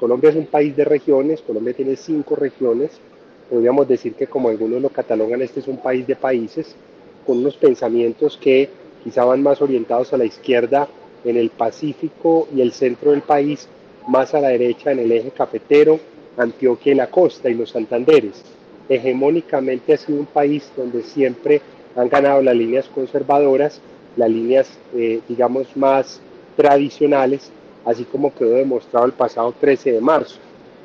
Colombia es un país de regiones, Colombia tiene cinco regiones, podríamos decir que como algunos lo catalogan, este es un país de países, con unos pensamientos que quizá van más orientados a la izquierda en el Pacífico y el centro del país, más a la derecha en el eje cafetero, Antioquia y la costa y los Santanderes. Hegemónicamente ha sido un país donde siempre han ganado las líneas conservadoras, las líneas, eh, digamos, más tradicionales, así como quedó demostrado el pasado 13 de marzo,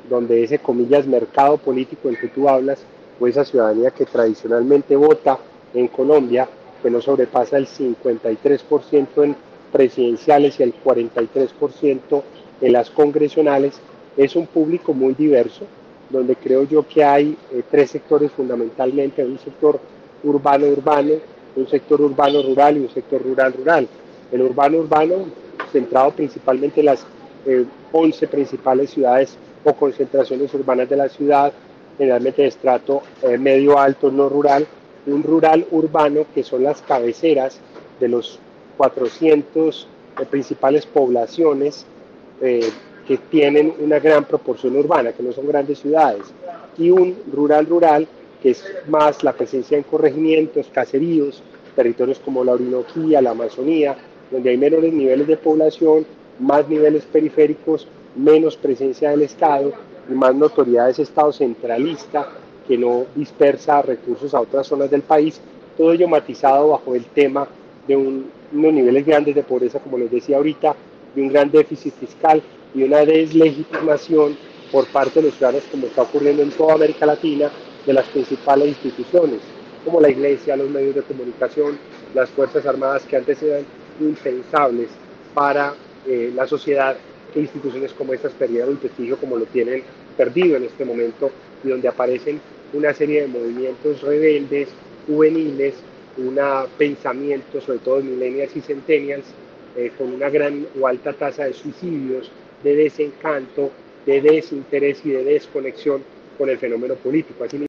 donde ese, comillas, mercado político en que tú hablas, o esa ciudadanía que tradicionalmente vota en Colombia, que no sobrepasa el 53% en presidenciales y el 43% en las congresionales, es un público muy diverso, donde creo yo que hay eh, tres sectores fundamentalmente, un sector urbano-urbano, un sector urbano-rural y un sector rural-rural. El urbano-urbano, centrado principalmente en las 11 eh, principales ciudades o concentraciones urbanas de la ciudad, generalmente de estrato eh, medio alto, no rural, un rural urbano que son las cabeceras de los 400 principales poblaciones que tienen una gran proporción urbana, que no son grandes ciudades, y un rural-rural, que es más la presencia en corregimientos, caseríos, territorios como la Orinoquía, la Amazonía, donde hay menores niveles de población, más niveles periféricos, menos presencia del Estado y más notoriedad de ese Estado centralista que no dispersa recursos a otras zonas del país, todo ello matizado bajo el tema de unos niveles grandes de pobreza, como les decía ahorita, de un gran déficit fiscal y una deslegitimación por parte de los ciudadanos, como está ocurriendo en toda América Latina, de las principales instituciones, como la iglesia, los medios de comunicación, las Fuerzas Armadas, que antes eran impensables para eh, la sociedad, que instituciones como estas perdieron el prestigio como lo tienen perdido en este momento, y donde aparecen una serie de movimientos rebeldes, juveniles, un pensamiento, sobre todo de millennials y centennials, eh, con una gran o alta tasa de suicidios, de desencanto, de desinterés y de desconexión con el fenómeno político. Así